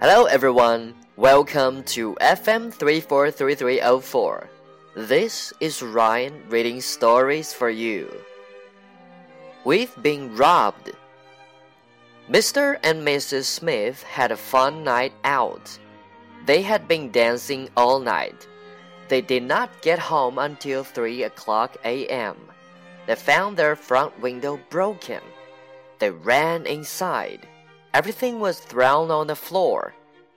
Hello everyone, welcome to FM 343304. This is Ryan reading stories for you. We've been robbed. Mr. and Mrs. Smith had a fun night out. They had been dancing all night. They did not get home until 3 o'clock a.m. They found their front window broken. They ran inside. Everything was thrown on the floor.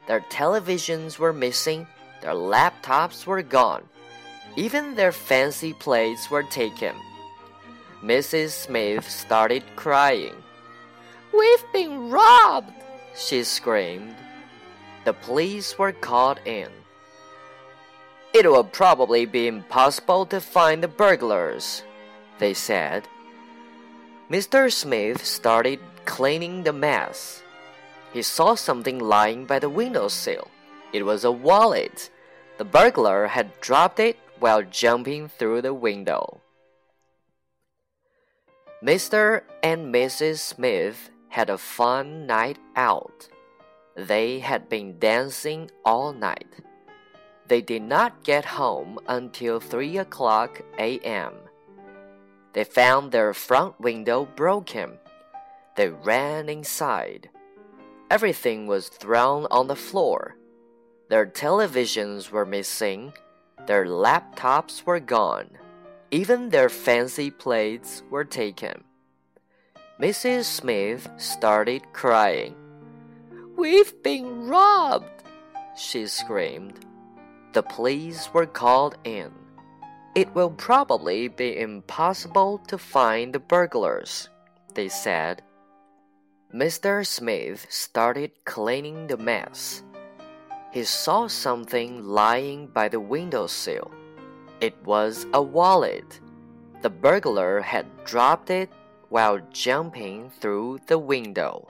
Their televisions were missing, their laptops were gone, even their fancy plates were taken. Mrs. Smith started crying. We've been robbed, she screamed. The police were called in. It will probably be impossible to find the burglars, they said. Mr. Smith started cleaning the mess. He saw something lying by the windowsill. It was a wallet. The burglar had dropped it while jumping through the window. Mr. and Mrs. Smith had a fun night out. They had been dancing all night. They did not get home until 3 o'clock a.m. They found their front window broken. They ran inside. Everything was thrown on the floor. Their televisions were missing. Their laptops were gone. Even their fancy plates were taken. Mrs. Smith started crying. We've been robbed, she screamed. The police were called in. It will probably be impossible to find the burglars, they said. Mr. Smith started cleaning the mess. He saw something lying by the windowsill. It was a wallet. The burglar had dropped it while jumping through the window.